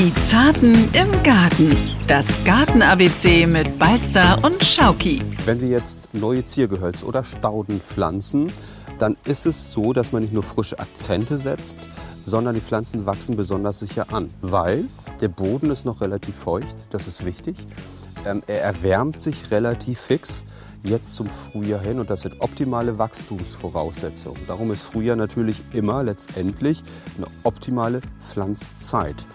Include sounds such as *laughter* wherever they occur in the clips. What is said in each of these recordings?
Die Zarten im Garten. Das Garten-ABC mit Balzer und Schauki. Wenn wir jetzt neue Ziergehölze oder Stauden pflanzen, dann ist es so, dass man nicht nur frische Akzente setzt, sondern die Pflanzen wachsen besonders sicher an, weil der Boden ist noch relativ feucht, das ist wichtig. Ähm, er erwärmt sich relativ fix jetzt zum Frühjahr hin und das sind optimale Wachstumsvoraussetzungen. Darum ist Frühjahr natürlich immer letztendlich eine optimale Pflanzzeit.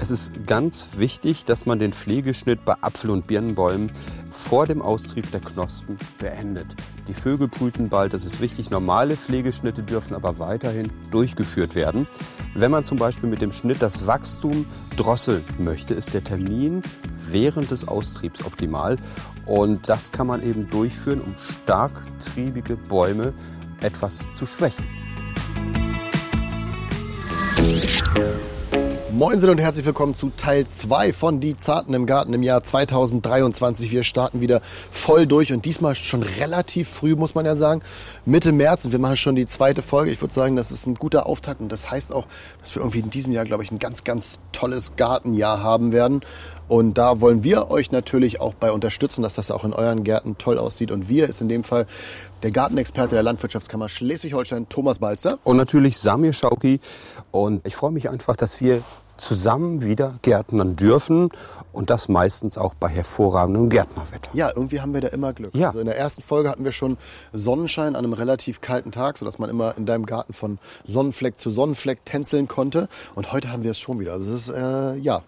Es ist ganz wichtig, dass man den Pflegeschnitt bei Apfel- und Birnenbäumen vor dem Austrieb der Knospen beendet. Die Vögel brüten bald, das ist wichtig. Normale Pflegeschnitte dürfen aber weiterhin durchgeführt werden. Wenn man zum Beispiel mit dem Schnitt das Wachstum drosseln möchte, ist der Termin während des Austriebs optimal. Und das kann man eben durchführen, um starktriebige Bäume etwas zu schwächen. Moin und herzlich willkommen zu Teil 2 von Die Zarten im Garten im Jahr 2023. Wir starten wieder voll durch und diesmal schon relativ früh, muss man ja sagen, Mitte März und wir machen schon die zweite Folge. Ich würde sagen, das ist ein guter Auftakt und das heißt auch, dass wir irgendwie in diesem Jahr, glaube ich, ein ganz, ganz tolles Gartenjahr haben werden. Und da wollen wir euch natürlich auch bei unterstützen, dass das auch in euren Gärten toll aussieht. Und wir ist in dem Fall der Gartenexperte der Landwirtschaftskammer Schleswig-Holstein, Thomas Balzer. Und natürlich Samir Schauki. Und ich freue mich einfach, dass wir zusammen wieder gärtnern dürfen und das meistens auch bei hervorragendem Gärtnerwetter. Ja, irgendwie haben wir da immer Glück. Ja. Also in der ersten Folge hatten wir schon Sonnenschein an einem relativ kalten Tag, sodass man immer in deinem Garten von Sonnenfleck zu Sonnenfleck tänzeln konnte. Und heute haben wir es schon wieder. Also es ist, äh, ja,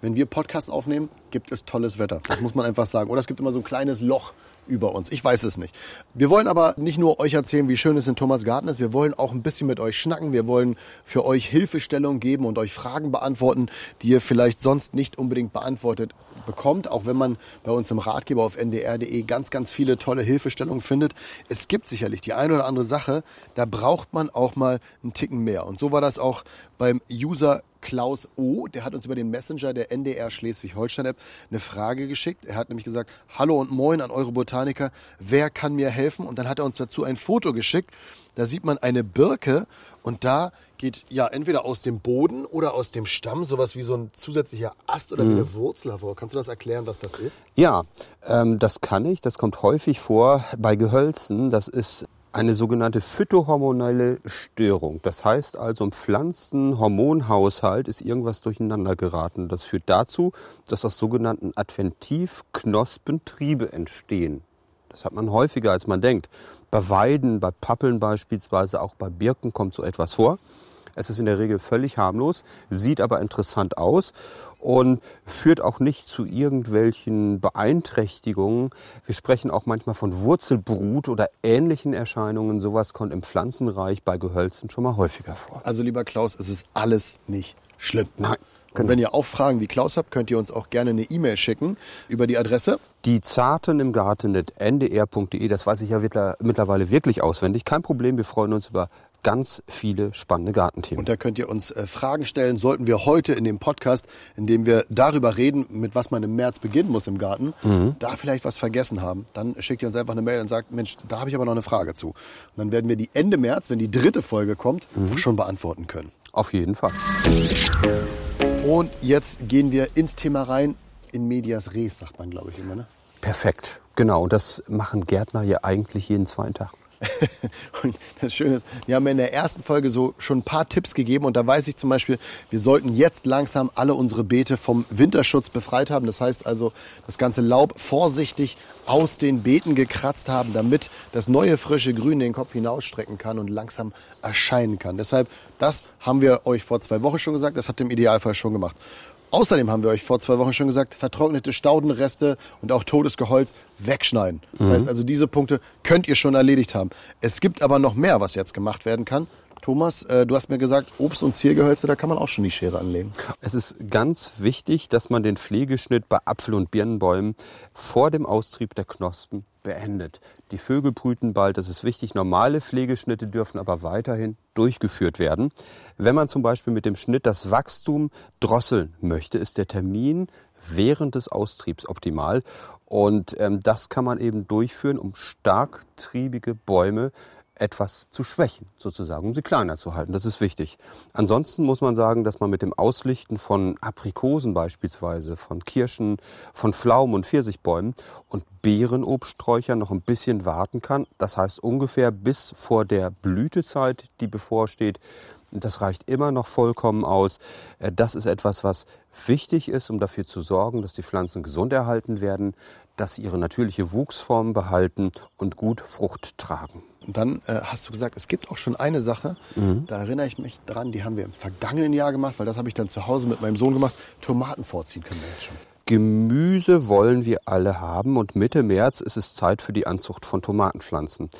wenn wir Podcasts aufnehmen, gibt es tolles Wetter. Das muss man einfach sagen. Oder es gibt immer so ein kleines Loch über uns. Ich weiß es nicht. Wir wollen aber nicht nur euch erzählen, wie schön es in Thomas Garten ist. Wir wollen auch ein bisschen mit euch schnacken. Wir wollen für euch Hilfestellung geben und euch Fragen beantworten, die ihr vielleicht sonst nicht unbedingt beantwortet bekommt. Auch wenn man bei uns im Ratgeber auf ndr.de ganz, ganz viele tolle Hilfestellungen findet. Es gibt sicherlich die eine oder andere Sache, da braucht man auch mal einen Ticken mehr. Und so war das auch beim User Klaus O., der hat uns über den Messenger der NDR Schleswig-Holstein-App eine Frage geschickt. Er hat nämlich gesagt, hallo und moin an eure Botaniker, wer kann mir helfen? Und dann hat er uns dazu ein Foto geschickt. Da sieht man eine Birke und da geht ja entweder aus dem Boden oder aus dem Stamm sowas wie so ein zusätzlicher Ast oder wie eine Wurzel hervor. Kannst du das erklären, was das ist? Ja, ähm, das kann ich. Das kommt häufig vor bei Gehölzen. Das ist eine sogenannte phytohormonelle Störung. Das heißt also im Pflanzenhormonhaushalt ist irgendwas durcheinander geraten. Das führt dazu, dass aus sogenannten Adventivknospen Triebe entstehen. Das hat man häufiger, als man denkt. Bei Weiden, bei Pappeln beispielsweise, auch bei Birken kommt so etwas vor. Es ist in der Regel völlig harmlos, sieht aber interessant aus und führt auch nicht zu irgendwelchen Beeinträchtigungen. Wir sprechen auch manchmal von Wurzelbrut oder ähnlichen Erscheinungen. Sowas kommt im Pflanzenreich bei Gehölzen schon mal häufiger vor. Also lieber Klaus, es ist alles nicht schlimm. Nein. Und Genau. wenn ihr auch Fragen wie Klaus habt, könnt ihr uns auch gerne eine E-Mail schicken über die Adresse. Die Zarten im Garten ndr.de, das weiß ich ja mittler- mittlerweile wirklich auswendig. Kein Problem, wir freuen uns über ganz viele spannende Gartenthemen. Und da könnt ihr uns äh, Fragen stellen. Sollten wir heute in dem Podcast, in dem wir darüber reden, mit was man im März beginnen muss im Garten, da vielleicht was vergessen haben, dann schickt ihr uns einfach eine Mail und sagt, Mensch, da habe ich aber noch eine Frage zu. Und dann werden wir die Ende März, wenn die dritte Folge kommt, auch schon beantworten können. Auf jeden Fall. Und jetzt gehen wir ins Thema rein. In medias res, sagt man, glaube ich, immer. Ne? Perfekt. Genau, und das machen Gärtner ja eigentlich jeden zweiten Tag. *laughs* Und das Schöne ist, wir haben in der ersten Folge so schon ein paar Tipps gegeben und da weiß ich zum Beispiel, wir sollten jetzt langsam alle unsere Beete vom Winterschutz befreit haben. Das heißt also, das ganze Laub vorsichtig aus den Beeten gekratzt haben, damit das neue frische Grün den Kopf hinausstrecken kann und langsam erscheinen kann. Deshalb, das haben wir euch vor zwei Wochen schon gesagt, das hat im Idealfall schon gemacht. Außerdem haben wir euch vor zwei Wochen schon gesagt, vertrocknete Staudenreste und auch totes Geholz wegschneiden. Das heißt also, diese Punkte könnt ihr schon erledigt haben. Es gibt aber noch mehr, was jetzt gemacht werden kann. Thomas, äh, du hast mir gesagt, Obst- und Ziergehölze, da kann man auch schon die Schere anlegen. Es ist ganz wichtig, dass man den Pflegeschnitt bei Apfel- und Birnenbäumen vor dem Austrieb der Knospen beendet. Die Vögel brüten bald, das ist wichtig. Normale Pflegeschnitte dürfen aber weiterhin durchgeführt werden. Wenn man zum Beispiel mit dem Schnitt das Wachstum drosseln möchte, ist der Termin während des Austriebs optimal. Und ähm, das kann man eben durchführen, um starktriebige Bäume etwas zu schwächen, sozusagen, um sie kleiner zu halten. Das ist wichtig. Ansonsten muss man sagen, dass man mit dem Auslichten von Aprikosen beispielsweise, von Kirschen, von Pflaumen und Pfirsichbäumen und Beerenobststräuchern noch ein bisschen warten kann. Das heißt ungefähr bis vor der Blütezeit, die bevorsteht. Das reicht immer noch vollkommen aus. Äh, das ist etwas, was wichtig ist, um dafür zu sorgen, dass die Pflanzen gesund erhalten werden, dass sie ihre natürliche Wuchsform behalten und gut Frucht tragen. Und dann äh, hast du gesagt, es gibt auch schon eine Sache, mhm. da erinnere ich mich dran, die haben wir im vergangenen Jahr gemacht, weil das habe ich dann zu Hause mit meinem Sohn gemacht. Tomaten vorziehen können wir jetzt schon. Gemüse wollen wir alle haben und Mitte März ist es Zeit für die Anzucht von Tomatenpflanzen.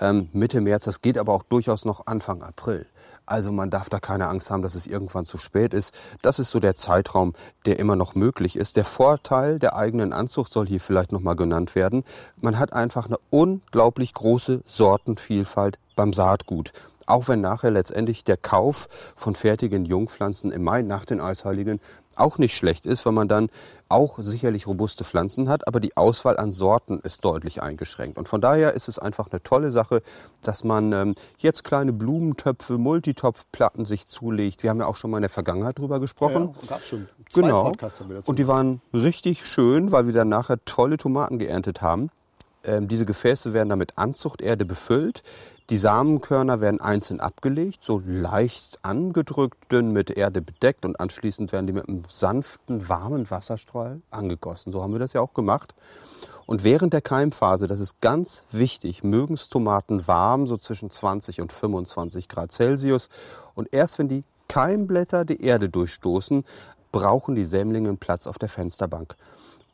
Ähm, Mitte März, das geht aber auch durchaus noch Anfang April. Also man darf da keine Angst haben, dass es irgendwann zu spät ist. Das ist so der Zeitraum, der immer noch möglich ist. Der Vorteil der eigenen Anzucht soll hier vielleicht nochmal genannt werden. Man hat einfach eine unglaublich große Sortenvielfalt beim Saatgut. Auch wenn nachher letztendlich der Kauf von fertigen Jungpflanzen im Mai nach den Eisheiligen auch nicht schlecht ist, weil man dann auch sicherlich robuste Pflanzen hat, aber die Auswahl an Sorten ist deutlich eingeschränkt. Und von daher ist es einfach eine tolle Sache, dass man ähm, jetzt kleine Blumentöpfe, Multitopfplatten sich zulegt. Wir haben ja auch schon mal in der Vergangenheit drüber gesprochen. Ja, gab's schon. Zwei genau. Podcasts haben wir dazu Und die waren richtig schön, weil wir dann nachher tolle Tomaten geerntet haben. Ähm, diese Gefäße werden damit Anzuchterde befüllt. Die Samenkörner werden einzeln abgelegt, so leicht angedrückt, dünn mit Erde bedeckt und anschließend werden die mit einem sanften, warmen Wasserstrahl angegossen. So haben wir das ja auch gemacht. Und während der Keimphase, das ist ganz wichtig, mögen es Tomaten warm, so zwischen 20 und 25 Grad Celsius. Und erst wenn die Keimblätter die Erde durchstoßen, brauchen die Sämlinge Platz auf der Fensterbank.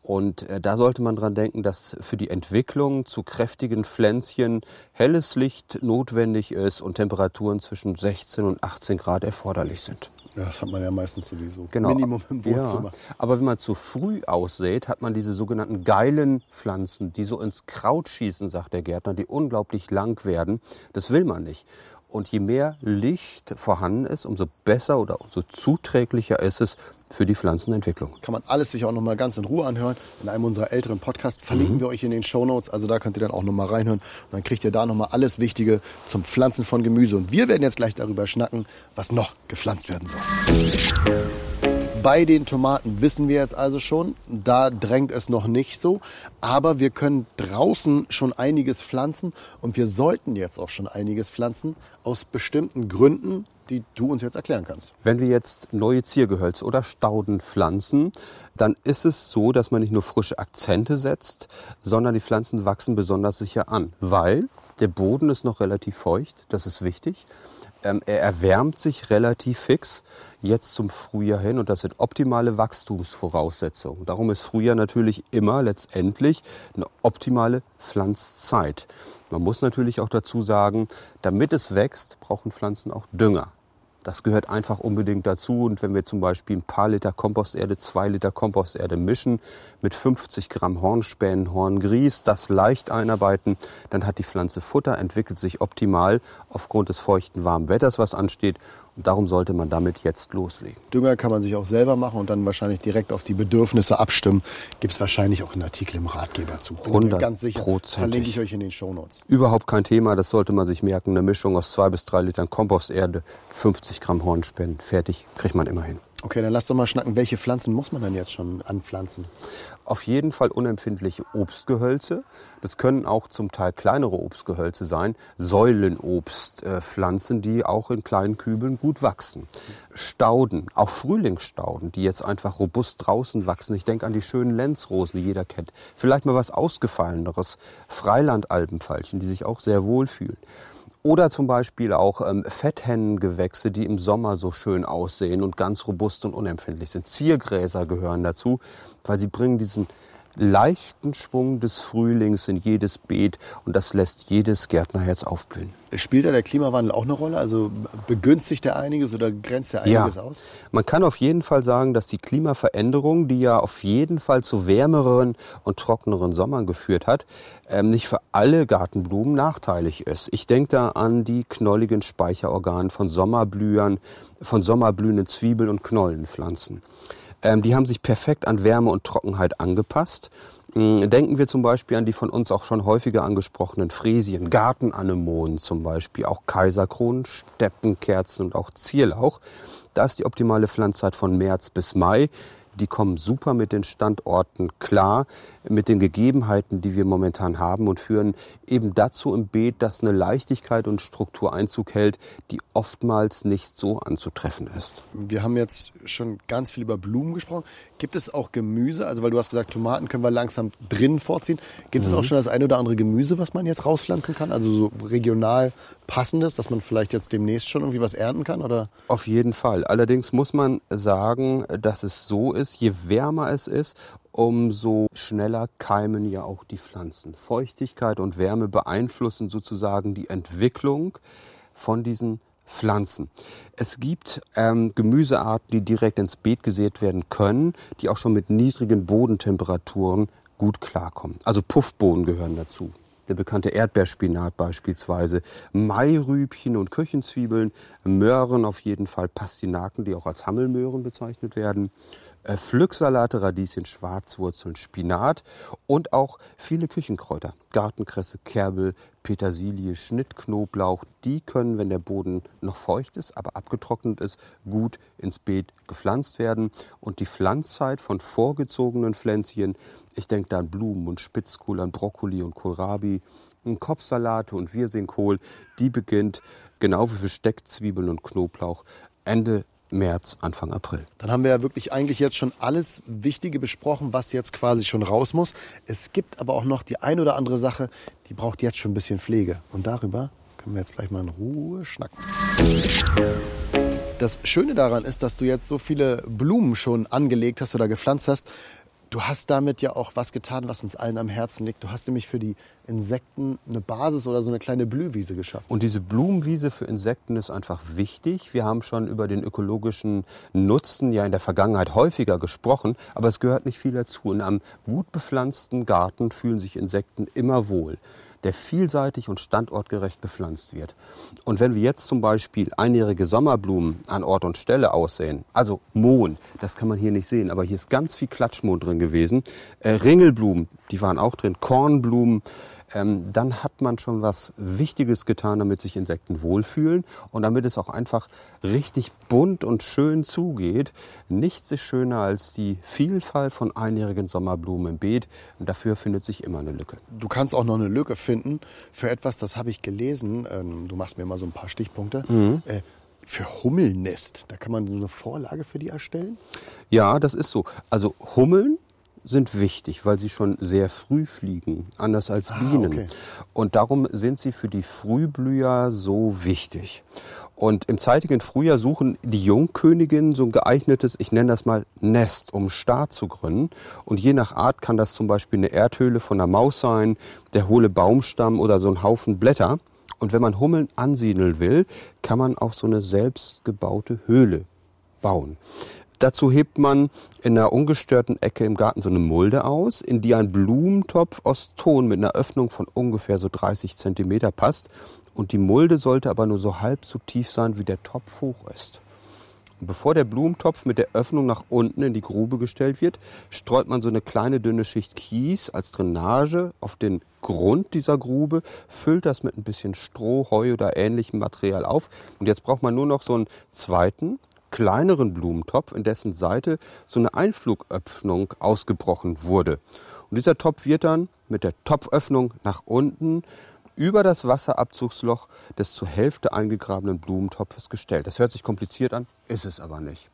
Und äh, da sollte man dran denken, dass für die Entwicklung zu kräftigen Pflänzchen helles Licht notwendig ist und Temperaturen zwischen 16 und 18 Grad erforderlich sind. Ja, das hat man ja meistens sowieso. Genau. Minimum im Wohnzimmer. Ja. Aber wenn man zu früh aussät, hat man diese sogenannten geilen Pflanzen, die so ins Kraut schießen, sagt der Gärtner, die unglaublich lang werden. Das will man nicht. Und je mehr Licht vorhanden ist, umso besser oder umso zuträglicher ist es für die Pflanzenentwicklung. Kann man alles sich auch noch mal ganz in Ruhe anhören. In einem unserer älteren Podcasts verlinken mhm. wir euch in den Show Notes. Also da könnt ihr dann auch noch mal reinhören. Und dann kriegt ihr da noch mal alles Wichtige zum Pflanzen von Gemüse. Und wir werden jetzt gleich darüber schnacken, was noch gepflanzt werden soll. Bei den Tomaten wissen wir jetzt also schon, da drängt es noch nicht so. Aber wir können draußen schon einiges pflanzen und wir sollten jetzt auch schon einiges pflanzen aus bestimmten Gründen, die du uns jetzt erklären kannst. Wenn wir jetzt neue Ziergehölze oder Stauden pflanzen, dann ist es so, dass man nicht nur frische Akzente setzt, sondern die Pflanzen wachsen besonders sicher an, weil der Boden ist noch relativ feucht, das ist wichtig. Ähm, er erwärmt sich relativ fix jetzt zum Frühjahr hin und das sind optimale Wachstumsvoraussetzungen. Darum ist Frühjahr natürlich immer letztendlich eine optimale Pflanzzeit. Man muss natürlich auch dazu sagen, damit es wächst, brauchen Pflanzen auch Dünger. Das gehört einfach unbedingt dazu. Und wenn wir zum Beispiel ein paar Liter Komposterde, zwei Liter Komposterde mischen mit 50 Gramm Hornspänen, Horngrieß, das leicht einarbeiten, dann hat die Pflanze Futter, entwickelt sich optimal aufgrund des feuchten, warmen Wetters, was ansteht. Und darum sollte man damit jetzt loslegen. Dünger kann man sich auch selber machen und dann wahrscheinlich direkt auf die Bedürfnisse abstimmen. Gibt es wahrscheinlich auch einen Artikel im Ratgeber zu. Bin 100 ganz sicher. Verlinke ich euch in den Shownotes. Überhaupt kein Thema, das sollte man sich merken. Eine Mischung aus zwei bis drei Litern Komposterde, 50 Gramm Hornspänen, fertig, kriegt man immer hin. Okay, dann lass doch mal schnacken. Welche Pflanzen muss man dann jetzt schon anpflanzen? Auf jeden Fall unempfindliche Obstgehölze. Das können auch zum Teil kleinere Obstgehölze sein. Säulenobstpflanzen, die auch in kleinen Kübeln gut wachsen. Stauden, auch Frühlingsstauden, die jetzt einfach robust draußen wachsen. Ich denke an die schönen Lenzrosen, die jeder kennt. Vielleicht mal was Ausgefalleneres. Freilandalbenfeilchen, die sich auch sehr wohlfühlen. Oder zum Beispiel auch ähm, Fetthennengewächse, die im Sommer so schön aussehen und ganz robust und unempfindlich sind. Ziergräser gehören dazu, weil sie bringen diesen leichten Schwung des Frühlings in jedes Beet und das lässt jedes Gärtnerherz aufblühen. Spielt da der Klimawandel auch eine Rolle? Also begünstigt er einiges oder grenzt er einiges ja. aus? Man kann auf jeden Fall sagen, dass die Klimaveränderung, die ja auf jeden Fall zu wärmeren und trockeneren Sommern geführt hat, ähm, nicht für alle Gartenblumen nachteilig ist. Ich denke da an die knolligen Speicherorgane von Sommerblühern, von sommerblühenden Zwiebeln und Knollenpflanzen. Ähm, die haben sich perfekt an Wärme und Trockenheit angepasst. Hm, Denken wir zum Beispiel an die von uns auch schon häufiger angesprochenen Fräsien, Gartenanemonen zum Beispiel, auch Kaiserkronen, Steppenkerzen und auch Zierlauch. Da ist die optimale Pflanzzeit von März bis Mai. Die kommen super mit den Standorten klar, mit den Gegebenheiten, die wir momentan haben und führen eben dazu im Beet, dass eine Leichtigkeit und Struktur Einzug hält, die oftmals nicht so anzutreffen ist. Wir haben jetzt schon ganz viel über Blumen gesprochen. Gibt es auch Gemüse? Also weil du hast gesagt, Tomaten können wir langsam drinnen vorziehen. Gibt es auch schon das eine oder andere Gemüse, was man jetzt rauspflanzen kann? Also so regional passendes, dass man vielleicht jetzt demnächst schon irgendwie was ernten kann? Oder? Auf jeden Fall. Allerdings muss man sagen, dass es so ist, je wärmer es ist, umso schneller keimen ja auch die Pflanzen. Feuchtigkeit und Wärme beeinflussen sozusagen die Entwicklung von diesen Pflanzen. Es gibt ähm, Gemüsearten, die direkt ins Beet gesät werden können, die auch schon mit niedrigen Bodentemperaturen gut klarkommen. Also Puffbohnen gehören dazu. Der bekannte Erdbeerspinat beispielsweise, Mairübchen und Küchenzwiebeln, Möhren auf jeden Fall, Pastinaken, die auch als Hammelmöhren bezeichnet werden, Pflücksalate, Radieschen, Schwarzwurzeln, Spinat und auch viele Küchenkräuter. Gartenkresse, Kerbel, Petersilie, Schnittknoblauch, die können, wenn der Boden noch feucht ist, aber abgetrocknet ist, gut ins Beet gepflanzt werden. Und die Pflanzzeit von vorgezogenen Pflänzchen, ich denke da an Blumen und Spitzkohl, an Brokkoli und Kohlrabi, Kopfsalate und Wirsingkohl, die beginnt genau wie für Steckzwiebeln und Knoblauch Ende März, Anfang April. Dann haben wir ja wirklich eigentlich jetzt schon alles Wichtige besprochen, was jetzt quasi schon raus muss. Es gibt aber auch noch die ein oder andere Sache, die braucht jetzt schon ein bisschen Pflege. Und darüber können wir jetzt gleich mal in Ruhe schnacken. Das Schöne daran ist, dass du jetzt so viele Blumen schon angelegt hast oder gepflanzt hast. Du hast damit ja auch was getan, was uns allen am Herzen liegt. Du hast nämlich für die Insekten eine Basis oder so eine kleine Blühwiese geschaffen. Und diese Blumenwiese für Insekten ist einfach wichtig. Wir haben schon über den ökologischen Nutzen ja in der Vergangenheit häufiger gesprochen, aber es gehört nicht viel dazu. In einem gut bepflanzten Garten fühlen sich Insekten immer wohl der vielseitig und standortgerecht bepflanzt wird. Und wenn wir jetzt zum Beispiel einjährige Sommerblumen an Ort und Stelle aussehen, also Mohn, das kann man hier nicht sehen, aber hier ist ganz viel Klatschmohn drin gewesen, äh, Ringelblumen, die waren auch drin, Kornblumen, ähm, dann hat man schon was Wichtiges getan, damit sich Insekten wohlfühlen und damit es auch einfach richtig bunt und schön zugeht. Nichts ist schöner als die Vielfalt von einjährigen Sommerblumen im Beet. Und dafür findet sich immer eine Lücke. Du kannst auch noch eine Lücke finden für etwas, das habe ich gelesen. Ähm, du machst mir mal so ein paar Stichpunkte. Äh, für Hummelnest, da kann man so eine Vorlage für die erstellen? Ja, das ist so. Also Hummeln sind wichtig, weil sie schon sehr früh fliegen, anders als Bienen. okay. Und darum sind sie für die Frühblüher so wichtig. Und im zeitigen Frühjahr suchen die Jungköniginnen so ein geeignetes, ich nenne das mal Nest, um Staat zu gründen. Und je nach Art kann das zum Beispiel eine Erdhöhle von einer Maus sein, der hohle Baumstamm oder so ein Haufen Blätter. Und wenn man Hummeln ansiedeln will, kann man auch so eine selbstgebaute Höhle bauen. Dazu hebt man in einer ungestörten Ecke im Garten so eine Mulde aus, in die ein Blumentopf aus Ton mit einer Öffnung von ungefähr so 30 Zentimeter passt. Und die Mulde sollte aber nur so halb so tief sein, wie der Topf hoch ist. Und bevor der Blumentopf mit der Öffnung nach unten in die Grube gestellt wird, streut man so eine kleine dünne Schicht Kies als Drainage auf den Grund dieser Grube, füllt das mit ein bisschen Stroh, Heu oder ähnlichem Material auf. Und jetzt braucht man nur noch so einen zweiten, kleineren Blumentopf, in dessen Seite so eine Einflugöffnung ausgebrochen wurde. Und dieser Topf wird dann mit der Topföffnung nach unten über das Wasserabzugsloch des zur Hälfte eingegrabenen Blumentopfes gestellt. Das hört sich kompliziert an, ist es aber nicht.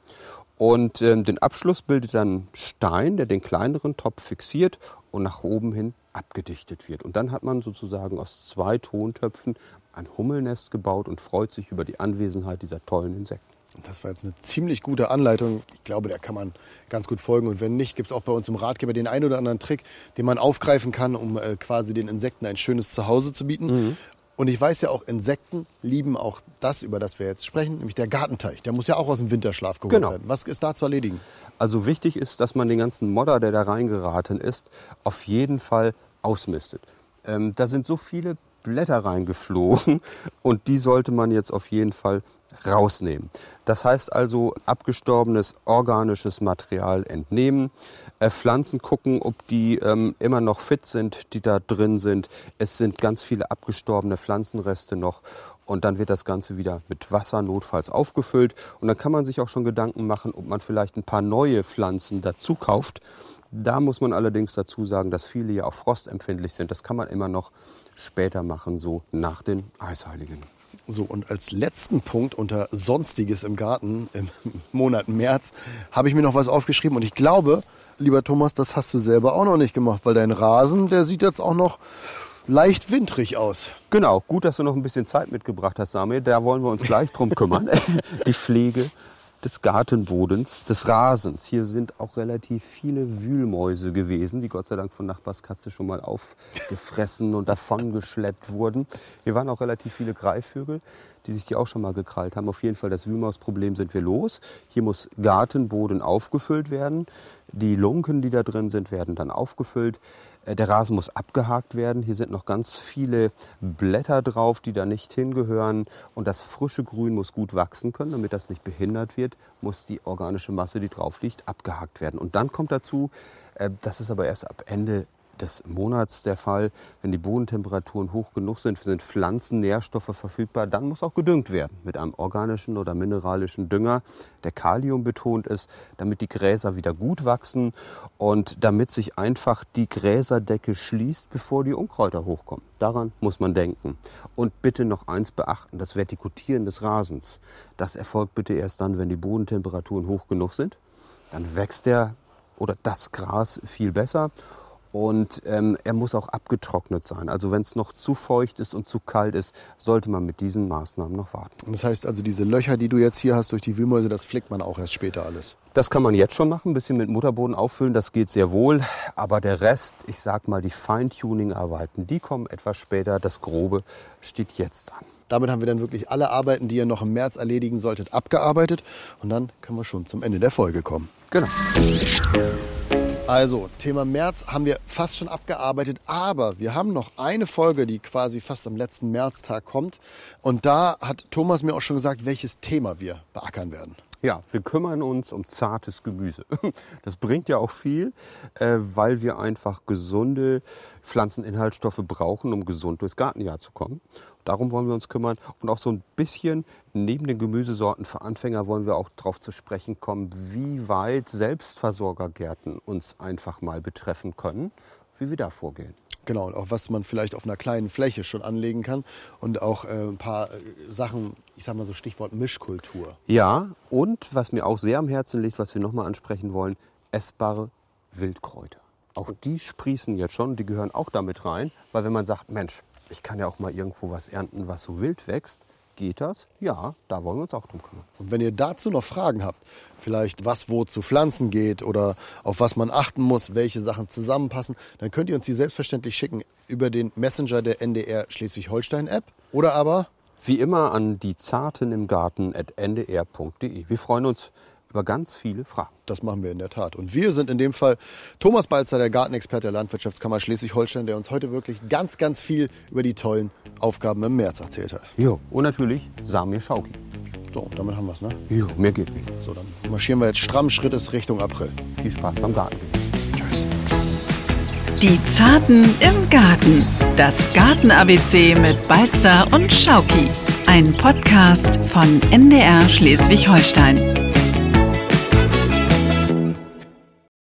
Und ähm, den Abschluss bildet dann Stein, der den kleineren Topf fixiert und nach oben hin abgedichtet wird. Und dann hat man sozusagen aus zwei Tontöpfen ein Hummelnest gebaut und freut sich über die Anwesenheit dieser tollen Insekten. Das war jetzt eine ziemlich gute Anleitung. Ich glaube, der kann man ganz gut folgen. Und wenn nicht, gibt es auch bei uns im Ratgeber den einen oder anderen Trick, den man aufgreifen kann, um äh, quasi den Insekten ein schönes Zuhause zu bieten. Und ich weiß ja auch, Insekten lieben auch das, über das wir jetzt sprechen, nämlich der Gartenteich. Der muss ja auch aus dem Winterschlaf geholt Genau. werden. Was ist da zu erledigen? Also wichtig ist, dass man den ganzen Modder, der da reingeraten ist, auf jeden Fall ausmistet. Ähm, da sind so viele Blätter reingeflogen *laughs* und die sollte man jetzt auf jeden Fall rausnehmen. Das heißt also abgestorbenes organisches Material entnehmen, äh, Pflanzen gucken, ob die ähm, immer noch fit sind, die da drin sind. Es sind ganz viele abgestorbene Pflanzenreste noch und dann wird das Ganze wieder mit Wasser notfalls aufgefüllt und dann kann man sich auch schon Gedanken machen, ob man vielleicht ein paar neue Pflanzen dazu kauft. Da muss man allerdings dazu sagen, dass viele ja auch frostempfindlich sind. Das kann man immer noch später machen, so nach den Eisheiligen. So, und als letzten Punkt unter Sonstiges im Garten im *laughs* Monat März habe ich mir noch was aufgeschrieben. Und ich glaube, lieber Thomas, das hast du selber auch noch nicht gemacht, weil dein Rasen, der sieht jetzt auch noch leicht windrig aus. Genau, gut, dass du noch ein bisschen Zeit mitgebracht hast, Samuel. Da wollen wir uns gleich drum kümmern. *laughs* Die Pflege des Gartenbodens, des Rasens. Hier sind auch relativ viele Wühlmäuse gewesen, die Gott sei Dank von Nachbarskatze schon mal aufgefressen und davongeschleppt wurden. Hier waren auch relativ viele Greifvögel, die sich die auch schon mal gekrallt haben. Auf jeden Fall das Wühlmausproblem sind wir los. Hier muss Gartenboden aufgefüllt werden. Die Lunken, die da drin sind, werden dann aufgefüllt. Äh, der Rasen muss abgehakt werden. Hier sind noch ganz viele Blätter drauf, die da nicht hingehören. Und das frische Grün muss gut wachsen können. Damit das nicht behindert wird, muss die organische Masse, die drauf liegt, abgehakt werden. Und dann kommt dazu, äh, das ist aber erst ab Ende des Monats der Fall. Wenn die Bodentemperaturen hoch genug sind, sind Pflanzennährstoffe verfügbar, dann muss auch gedüngt werden mit einem organischen oder mineralischen Dünger, der Kalium betont ist, damit die Gräser wieder gut wachsen und damit sich einfach die Gräserdecke schließt, bevor die Unkräuter hochkommen. Daran muss man denken. Und bitte noch eins beachten, das Vertikutieren des Rasens. Das erfolgt bitte erst dann, wenn die Bodentemperaturen hoch genug sind. Dann wächst der oder das Gras viel besser und ähm, er muss auch abgetrocknet sein. Also wenn es noch zu feucht ist und zu kalt ist, sollte man mit diesen Maßnahmen noch warten. Das heißt also, diese Löcher, die du jetzt hier hast durch die Wühlmäuse, das flickt man auch erst später alles. Das kann man jetzt schon machen, ein bisschen mit Mutterboden auffüllen, das geht sehr wohl. Aber der Rest, ich sag mal, die Feintuning-Arbeiten, die kommen etwas später. Das Grobe steht jetzt an. Damit haben wir dann wirklich alle Arbeiten, die ihr noch im März erledigen solltet, abgearbeitet. Und dann können wir schon zum Ende der Folge kommen. Genau. Also, Thema März haben wir fast schon abgearbeitet, aber wir haben noch eine Folge, die quasi fast am letzten Märztag kommt. Und da hat Thomas mir auch schon gesagt, welches Thema wir beackern werden. Ja, wir kümmern uns um zartes Gemüse. *laughs* Das bringt ja auch viel, äh, weil wir einfach gesunde Pflanzeninhaltsstoffe brauchen, um gesund durchs Gartenjahr zu kommen. Darum wollen wir uns kümmern. Und auch so ein bisschen neben den Gemüsesorten für Anfänger wollen wir auch darauf zu sprechen kommen, wie weit Selbstversorgergärten uns einfach mal betreffen können, wie wir da vorgehen. Genau, und auch was man vielleicht auf einer kleinen Fläche schon anlegen kann und auch äh, ein paar äh, Sachen, ich sag mal so Stichwort Mischkultur. Ja, und was mir auch sehr am Herzen liegt, was wir nochmal ansprechen wollen, essbare Wildkräuter. Auch die sprießen jetzt schon, die gehören auch damit rein, weil wenn man sagt, Mensch, ich kann ja auch mal irgendwo was ernten, was so wild wächst. Geht das? Ja, da wollen wir uns auch drum kümmern. Und wenn ihr dazu noch Fragen habt, vielleicht was wo zu Pflanzen geht oder auf was man achten muss, welche Sachen zusammenpassen, dann könnt ihr uns die selbstverständlich schicken über den Messenger der NDR Schleswig-Holstein-App oder aber wie immer an die Zarten im Garten at ndr.de. Wir freuen uns über ganz viele Fragen. Das machen wir in der Tat. Und wir sind in dem Fall Thomas Balzer, der Gartenexperte der Landwirtschaftskammer Schleswig-Holstein, der uns heute wirklich ganz, ganz viel über die tollen Aufgaben im März erzählt hat. Jo, und natürlich Samir Schauki. So, damit haben wir es, ne? Jo, mehr geht nicht. So, dann marschieren wir jetzt stramm Schrittes Richtung April. Viel Spaß beim Garten. Tschüss. Die Zarten im Garten. Das Garten-ABC mit Balzer und Schauki. Ein Podcast von NDR Schleswig-Holstein.